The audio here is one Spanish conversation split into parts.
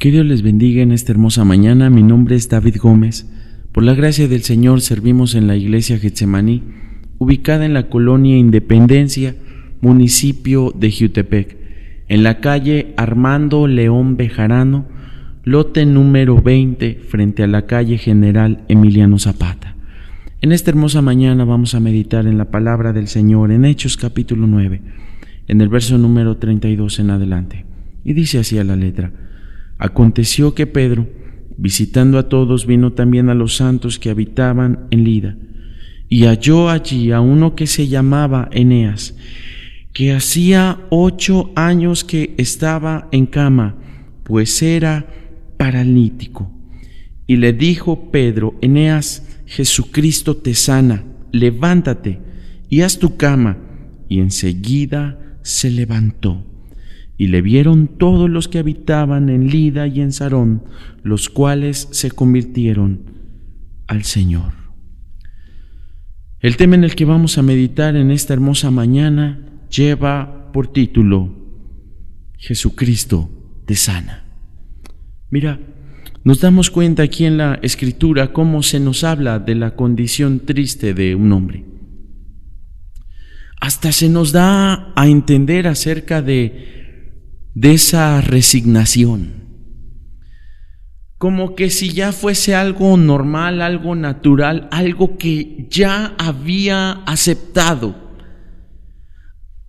Que Dios les bendiga en esta hermosa mañana. Mi nombre es David Gómez. Por la gracia del Señor servimos en la iglesia Getsemaní, ubicada en la colonia Independencia, municipio de Jutepec, en la calle Armando León Bejarano, lote número 20, frente a la calle General Emiliano Zapata. En esta hermosa mañana vamos a meditar en la palabra del Señor en Hechos capítulo 9, en el verso número 32 en adelante. Y dice así a la letra. Aconteció que Pedro, visitando a todos, vino también a los santos que habitaban en Lida, y halló allí a uno que se llamaba Eneas, que hacía ocho años que estaba en cama, pues era paralítico. Y le dijo Pedro, Eneas, Jesucristo te sana, levántate y haz tu cama. Y enseguida se levantó y le vieron todos los que habitaban en Lida y en Sarón, los cuales se convirtieron al Señor. El tema en el que vamos a meditar en esta hermosa mañana lleva por título Jesucristo te sana. Mira, nos damos cuenta aquí en la escritura cómo se nos habla de la condición triste de un hombre. Hasta se nos da a entender acerca de de esa resignación. Como que si ya fuese algo normal, algo natural, algo que ya había aceptado,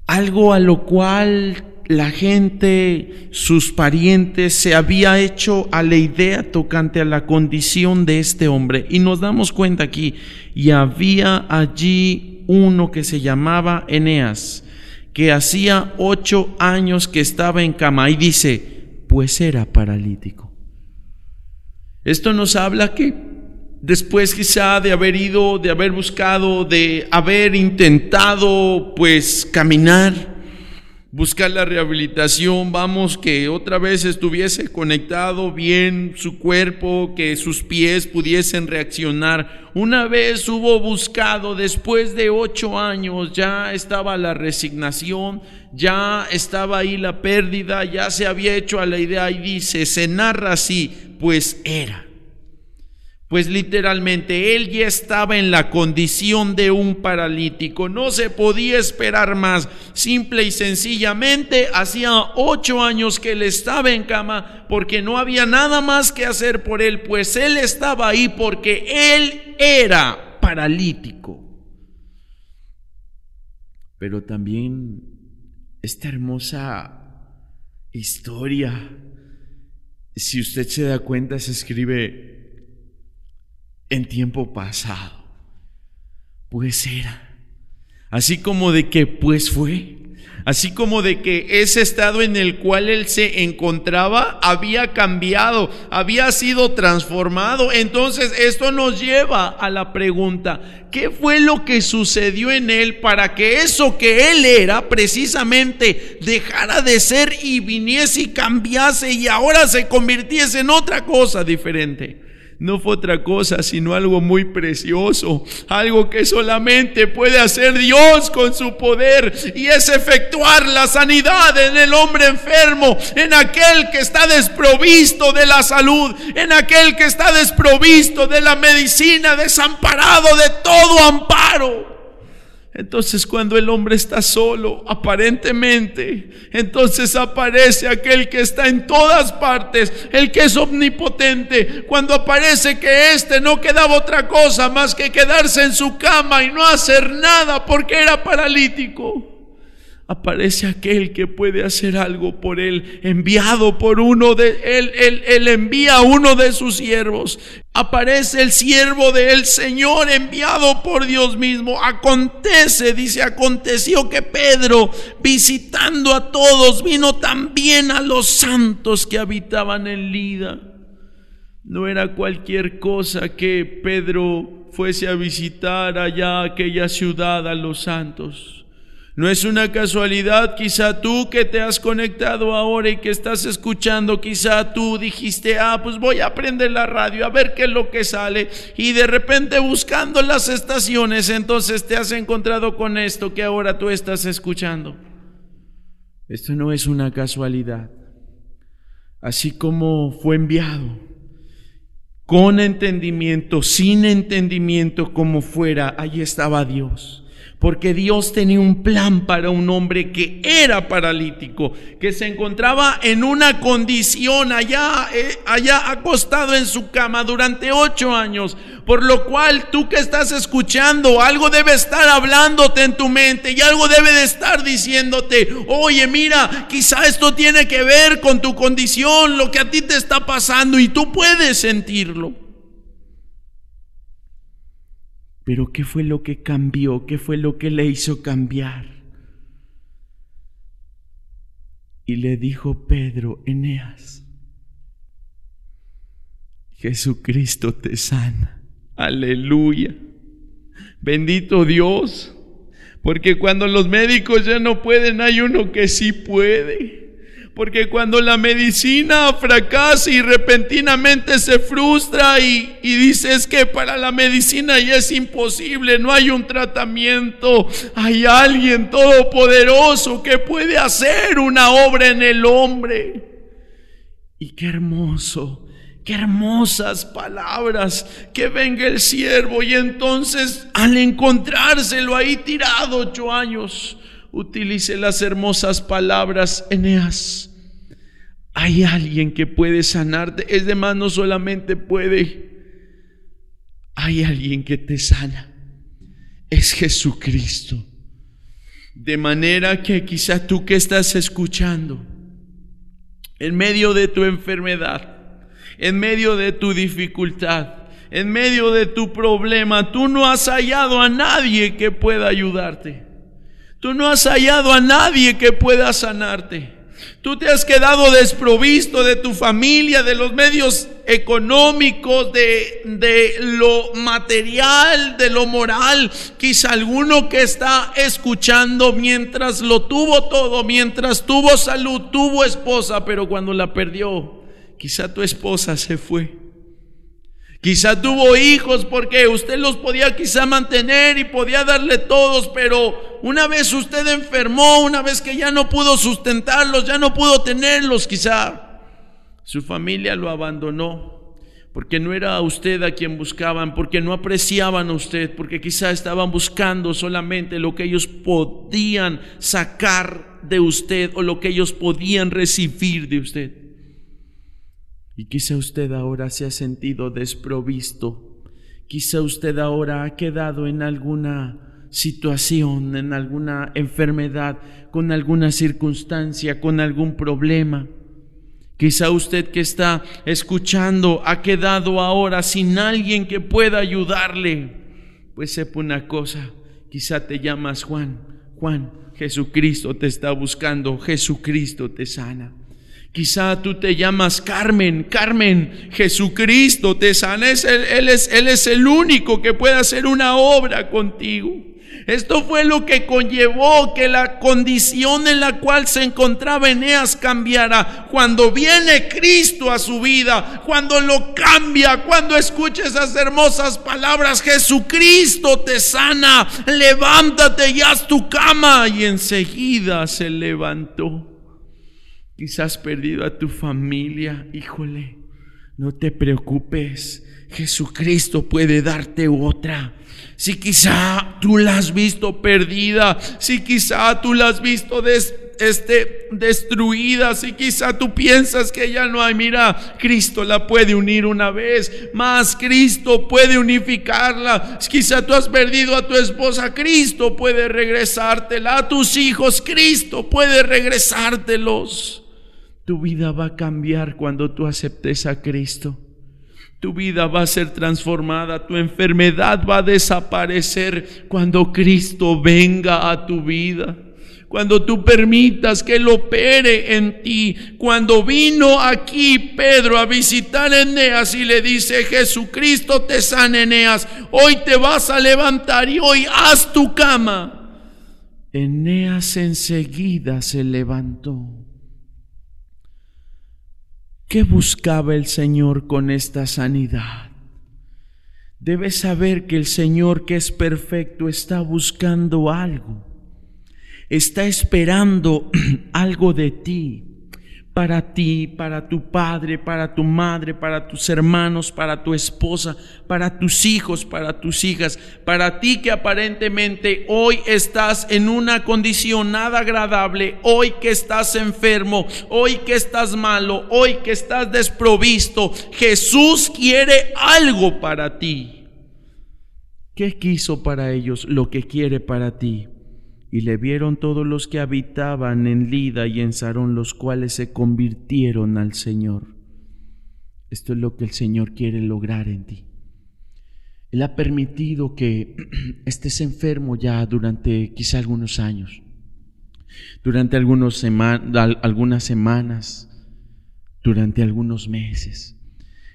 algo a lo cual la gente, sus parientes, se había hecho a la idea tocante a la condición de este hombre. Y nos damos cuenta aquí, y había allí uno que se llamaba Eneas, que hacía ocho años que estaba en cama y dice, pues era paralítico. Esto nos habla que después quizá de haber ido, de haber buscado, de haber intentado pues caminar, buscar la rehabilitación, vamos, que otra vez estuviese conectado bien su cuerpo, que sus pies pudiesen reaccionar. Una vez hubo buscado, después de ocho años, ya estaba la resignación, ya estaba ahí la pérdida, ya se había hecho a la idea y dice, se narra así, pues era. Pues literalmente él ya estaba en la condición de un paralítico, no se podía esperar más. Simple y sencillamente hacía ocho años que él estaba en cama porque no había nada más que hacer por él, pues él estaba ahí porque él era paralítico. Pero también esta hermosa historia, si usted se da cuenta, se escribe en tiempo pasado. Pues era. Así como de que pues fue. Así como de que ese estado en el cual él se encontraba había cambiado, había sido transformado. Entonces esto nos lleva a la pregunta, ¿qué fue lo que sucedió en él para que eso que él era precisamente dejara de ser y viniese y cambiase y ahora se convirtiese en otra cosa diferente? No fue otra cosa sino algo muy precioso, algo que solamente puede hacer Dios con su poder y es efectuar la sanidad en el hombre enfermo, en aquel que está desprovisto de la salud, en aquel que está desprovisto de la medicina, desamparado de todo amparo. Entonces cuando el hombre está solo, aparentemente, entonces aparece aquel que está en todas partes, el que es omnipotente. Cuando aparece que éste no quedaba otra cosa más que quedarse en su cama y no hacer nada porque era paralítico aparece aquel que puede hacer algo por él, enviado por uno de él, él, él envía a uno de sus siervos. Aparece el siervo del Señor enviado por Dios mismo. Acontece, dice, aconteció que Pedro, visitando a todos, vino también a los santos que habitaban en Lida. No era cualquier cosa que Pedro fuese a visitar allá aquella ciudad a los santos. No es una casualidad, quizá tú que te has conectado ahora y que estás escuchando, quizá tú dijiste, ah, pues voy a prender la radio a ver qué es lo que sale. Y de repente buscando las estaciones, entonces te has encontrado con esto que ahora tú estás escuchando. Esto no es una casualidad. así como fue enviado, con entendimiento, sin entendimiento, como fuera, allí estaba Dios porque Dios tenía un plan para un hombre que era paralítico, que se encontraba en una condición allá, eh, allá acostado en su cama durante ocho años, por lo cual tú que estás escuchando, algo debe estar hablándote en tu mente y algo debe de estar diciéndote, oye, mira, quizá esto tiene que ver con tu condición, lo que a ti te está pasando y tú puedes sentirlo. Pero ¿qué fue lo que cambió? ¿Qué fue lo que le hizo cambiar? Y le dijo Pedro, Eneas, Jesucristo te sana. Aleluya. Bendito Dios. Porque cuando los médicos ya no pueden, hay uno que sí puede. Porque cuando la medicina fracasa y repentinamente se frustra y, y dices que para la medicina ya es imposible, no hay un tratamiento, hay alguien todopoderoso que puede hacer una obra en el hombre. Y qué hermoso, qué hermosas palabras, que venga el siervo y entonces al encontrárselo ahí tirado ocho años, utilice las hermosas palabras, Eneas. Hay alguien que puede sanarte. Es de más, no solamente puede. Hay alguien que te sana. Es Jesucristo. De manera que quizá tú que estás escuchando, en medio de tu enfermedad, en medio de tu dificultad, en medio de tu problema, tú no has hallado a nadie que pueda ayudarte. Tú no has hallado a nadie que pueda sanarte. Tú te has quedado desprovisto de tu familia, de los medios económicos, de, de, lo material, de lo moral. Quizá alguno que está escuchando mientras lo tuvo todo, mientras tuvo salud, tuvo esposa, pero cuando la perdió, quizá tu esposa se fue. Quizá tuvo hijos porque usted los podía quizá mantener y podía darle todos, pero una vez usted enfermó, una vez que ya no pudo sustentarlos, ya no pudo tenerlos, quizá su familia lo abandonó, porque no era usted a quien buscaban, porque no apreciaban a usted, porque quizá estaban buscando solamente lo que ellos podían sacar de usted o lo que ellos podían recibir de usted. Y quizá usted ahora se ha sentido desprovisto. Quizá usted ahora ha quedado en alguna situación, en alguna enfermedad, con alguna circunstancia, con algún problema. Quizá usted que está escuchando ha quedado ahora sin alguien que pueda ayudarle. Pues sepa una cosa, quizá te llamas Juan. Juan, Jesucristo te está buscando, Jesucristo te sana. Quizá tú te llamas Carmen, Carmen, Jesucristo te sana, él, es, él es el único que puede hacer una obra contigo. Esto fue lo que conllevó que la condición en la cual se encontraba Eneas cambiara. Cuando viene Cristo a su vida, cuando lo cambia, cuando escucha esas hermosas palabras, Jesucristo te sana, levántate y haz tu cama. Y enseguida se levantó. Quizás perdido a tu familia, híjole, no te preocupes. Jesucristo puede darte otra. Si quizá tú la has visto perdida, si quizá tú la has visto este, destruida, si quizá tú piensas que ya no hay, mira, Cristo la puede unir una vez, más Cristo puede unificarla. Quizá tú has perdido a tu esposa, Cristo puede regresártela, a tus hijos, Cristo puede regresártelos. Tu vida va a cambiar cuando tú aceptes a Cristo. Tu vida va a ser transformada, tu enfermedad va a desaparecer cuando Cristo venga a tu vida. Cuando tú permitas que Él opere en ti. Cuando vino aquí Pedro a visitar a Eneas y le dice, Jesucristo te sana Eneas, hoy te vas a levantar y hoy haz tu cama. Eneas enseguida se levantó. ¿Qué buscaba el Señor con esta sanidad? Debes saber que el Señor que es perfecto está buscando algo. Está esperando algo de ti. Para ti, para tu padre, para tu madre, para tus hermanos, para tu esposa, para tus hijos, para tus hijas, para ti que aparentemente hoy estás en una condición nada agradable, hoy que estás enfermo, hoy que estás malo, hoy que estás desprovisto. Jesús quiere algo para ti. ¿Qué quiso para ellos? Lo que quiere para ti. Y le vieron todos los que habitaban en Lida y en Sarón, los cuales se convirtieron al Señor. Esto es lo que el Señor quiere lograr en ti. Él ha permitido que estés enfermo ya durante quizá algunos años, durante algunas semanas, durante algunos meses.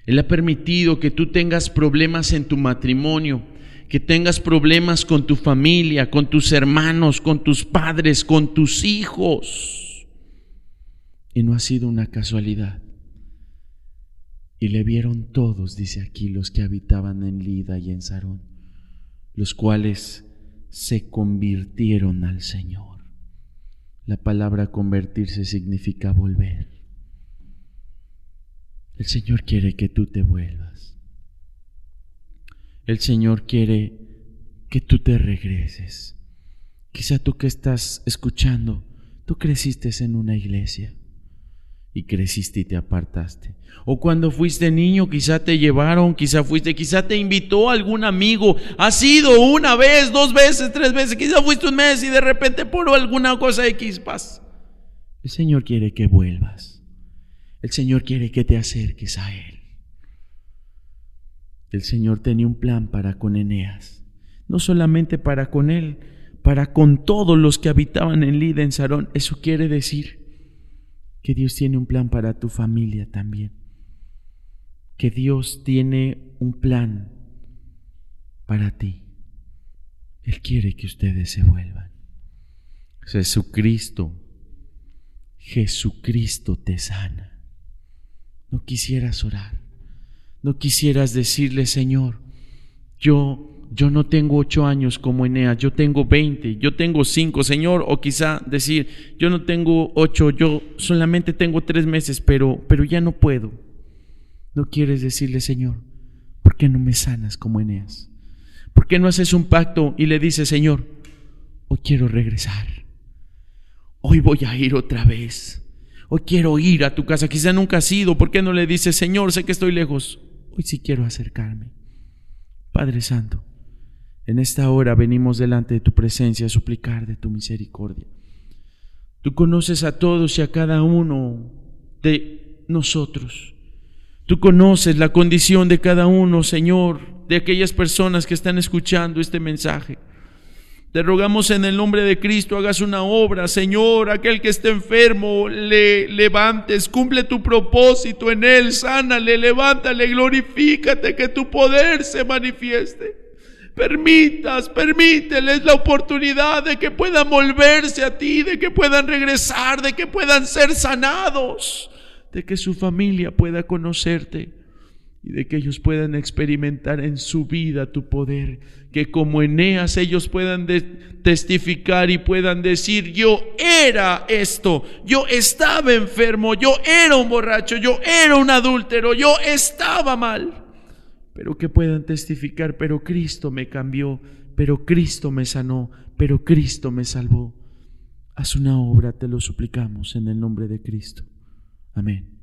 Él ha permitido que tú tengas problemas en tu matrimonio, que tengas problemas con tu familia, con tus hermanos, con tus padres, con tus hijos. Y no ha sido una casualidad. Y le vieron todos, dice aquí, los que habitaban en Lida y en Sarón, los cuales se convirtieron al Señor. La palabra convertirse significa volver. El Señor quiere que tú te vuelvas. El Señor quiere que tú te regreses. Quizá tú que estás escuchando, tú creciste en una iglesia y creciste y te apartaste. O cuando fuiste niño, quizá te llevaron, quizá fuiste, quizá te invitó algún amigo. Ha sido una vez, dos veces, tres veces, quizá fuiste un mes y de repente por alguna cosa X paz. El Señor quiere que vuelvas. El Señor quiere que te acerques a Él. El Señor tenía un plan para con Eneas, no solamente para con él, para con todos los que habitaban en Lida, en Sarón. Eso quiere decir que Dios tiene un plan para tu familia también, que Dios tiene un plan para ti. Él quiere que ustedes se vuelvan. Jesucristo, Jesucristo te sana. No quisieras orar no quisieras decirle, Señor, yo yo no tengo ocho años como Eneas, yo tengo veinte, yo tengo cinco, Señor, o quizá decir, yo no tengo ocho, yo solamente tengo tres meses, pero, pero ya no puedo. No quieres decirle, Señor, ¿por qué no me sanas como Eneas? ¿Por qué no haces un pacto y le dices, Señor, hoy quiero regresar, hoy voy a ir otra vez, hoy quiero ir a tu casa, quizá nunca has ido, ¿por qué no le dices, Señor, sé que estoy lejos, Hoy sí quiero acercarme. Padre Santo, en esta hora venimos delante de tu presencia a suplicar de tu misericordia. Tú conoces a todos y a cada uno de nosotros. Tú conoces la condición de cada uno, Señor, de aquellas personas que están escuchando este mensaje. Te rogamos en el nombre de Cristo, hagas una obra, Señor, aquel que esté enfermo, le levantes, cumple tu propósito en él, sánale, levántale, glorifícate, que tu poder se manifieste. Permitas, permíteles la oportunidad de que puedan volverse a ti, de que puedan regresar, de que puedan ser sanados, de que su familia pueda conocerte y de que ellos puedan experimentar en su vida tu poder, que como Eneas ellos puedan testificar y puedan decir, yo era esto, yo estaba enfermo, yo era un borracho, yo era un adúltero, yo estaba mal, pero que puedan testificar, pero Cristo me cambió, pero Cristo me sanó, pero Cristo me salvó. Haz una obra, te lo suplicamos en el nombre de Cristo. Amén.